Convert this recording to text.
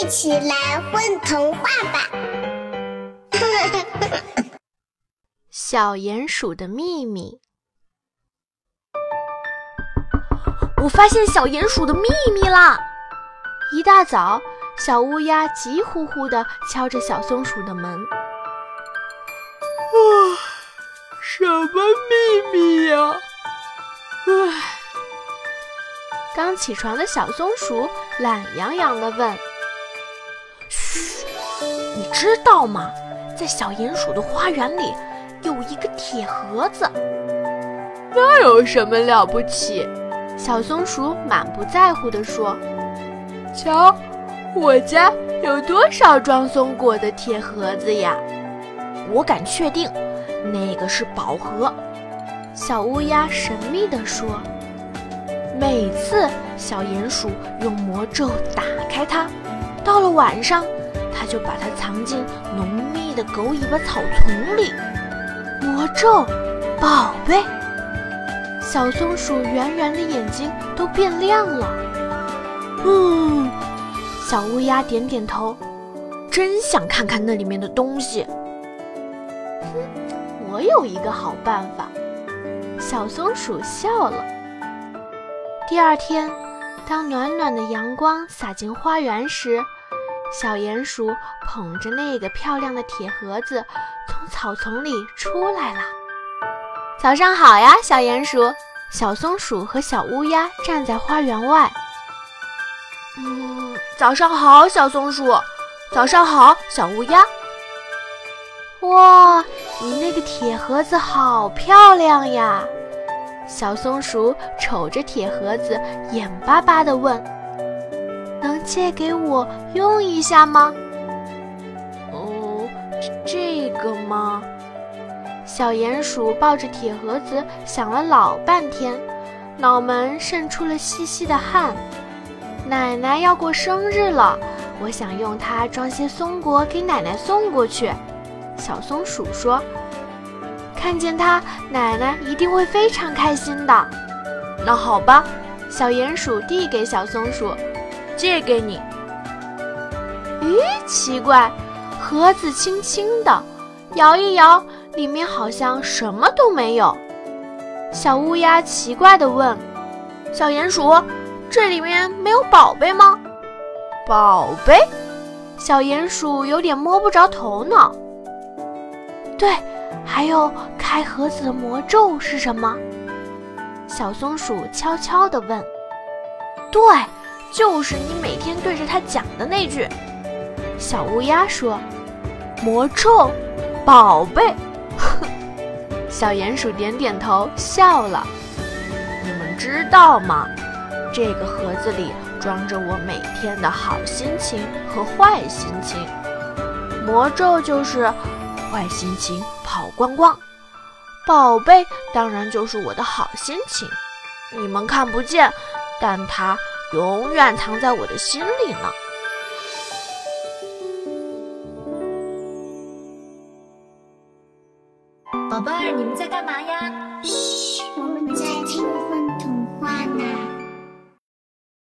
一起来混童话吧！小鼹鼠的秘密。我发现小鼹鼠的秘密啦！一大早，小乌鸦急呼呼地敲着小松鼠的门。啊，什么秘密呀？唉。刚起床的小松鼠懒洋洋地问：“嘘，你知道吗？在小鼹鼠的花园里有一个铁盒子。那有什么了不起？”小松鼠满不在乎地说：“瞧，我家有多少装松果的铁盒子呀？我敢确定，那个是宝盒。”小乌鸦神秘地说。每次小鼹鼠用魔咒打开它，到了晚上，它就把它藏进浓密的狗尾巴草丛里。魔咒，宝贝！小松鼠圆圆的眼睛都变亮了。嗯，小乌鸦点点头，真想看看那里面的东西。哼，我有一个好办法。小松鼠笑了。第二天，当暖暖的阳光洒进花园时，小鼹鼠捧着那个漂亮的铁盒子从草丛里出来了。早上好呀，小鼹鼠！小松鼠和小乌鸦站在花园外。嗯，早上好，小松鼠。早上好，小乌鸦。哇，你那个铁盒子好漂亮呀！小松鼠瞅着铁盒子，眼巴巴地问：“能借给我用一下吗？”“哦，这个吗？”小鼹鼠抱着铁盒子想了老半天，脑门渗出了细细的汗。奶奶要过生日了，我想用它装些松果给奶奶送过去。”小松鼠说。看见它，奶奶一定会非常开心的。那好吧，小鼹鼠递给小松鼠，借给你。咦，奇怪，盒子轻轻的，摇一摇，里面好像什么都没有。小乌鸦奇怪地问：“小鼹鼠，这里面没有宝贝吗？”宝贝？小鼹鼠有点摸不着头脑。对。还有开盒子的魔咒是什么？小松鼠悄悄地问。对，就是你每天对着它讲的那句。小乌鸦说。魔咒，宝贝。小鼹鼠点点头笑了。你们知道吗？这个盒子里装着我每天的好心情和坏心情。魔咒就是坏心情。跑光光，宝贝当然就是我的好心情。你们看不见，但它永远藏在我的心里呢。宝贝儿，你们在干嘛呀？嘘。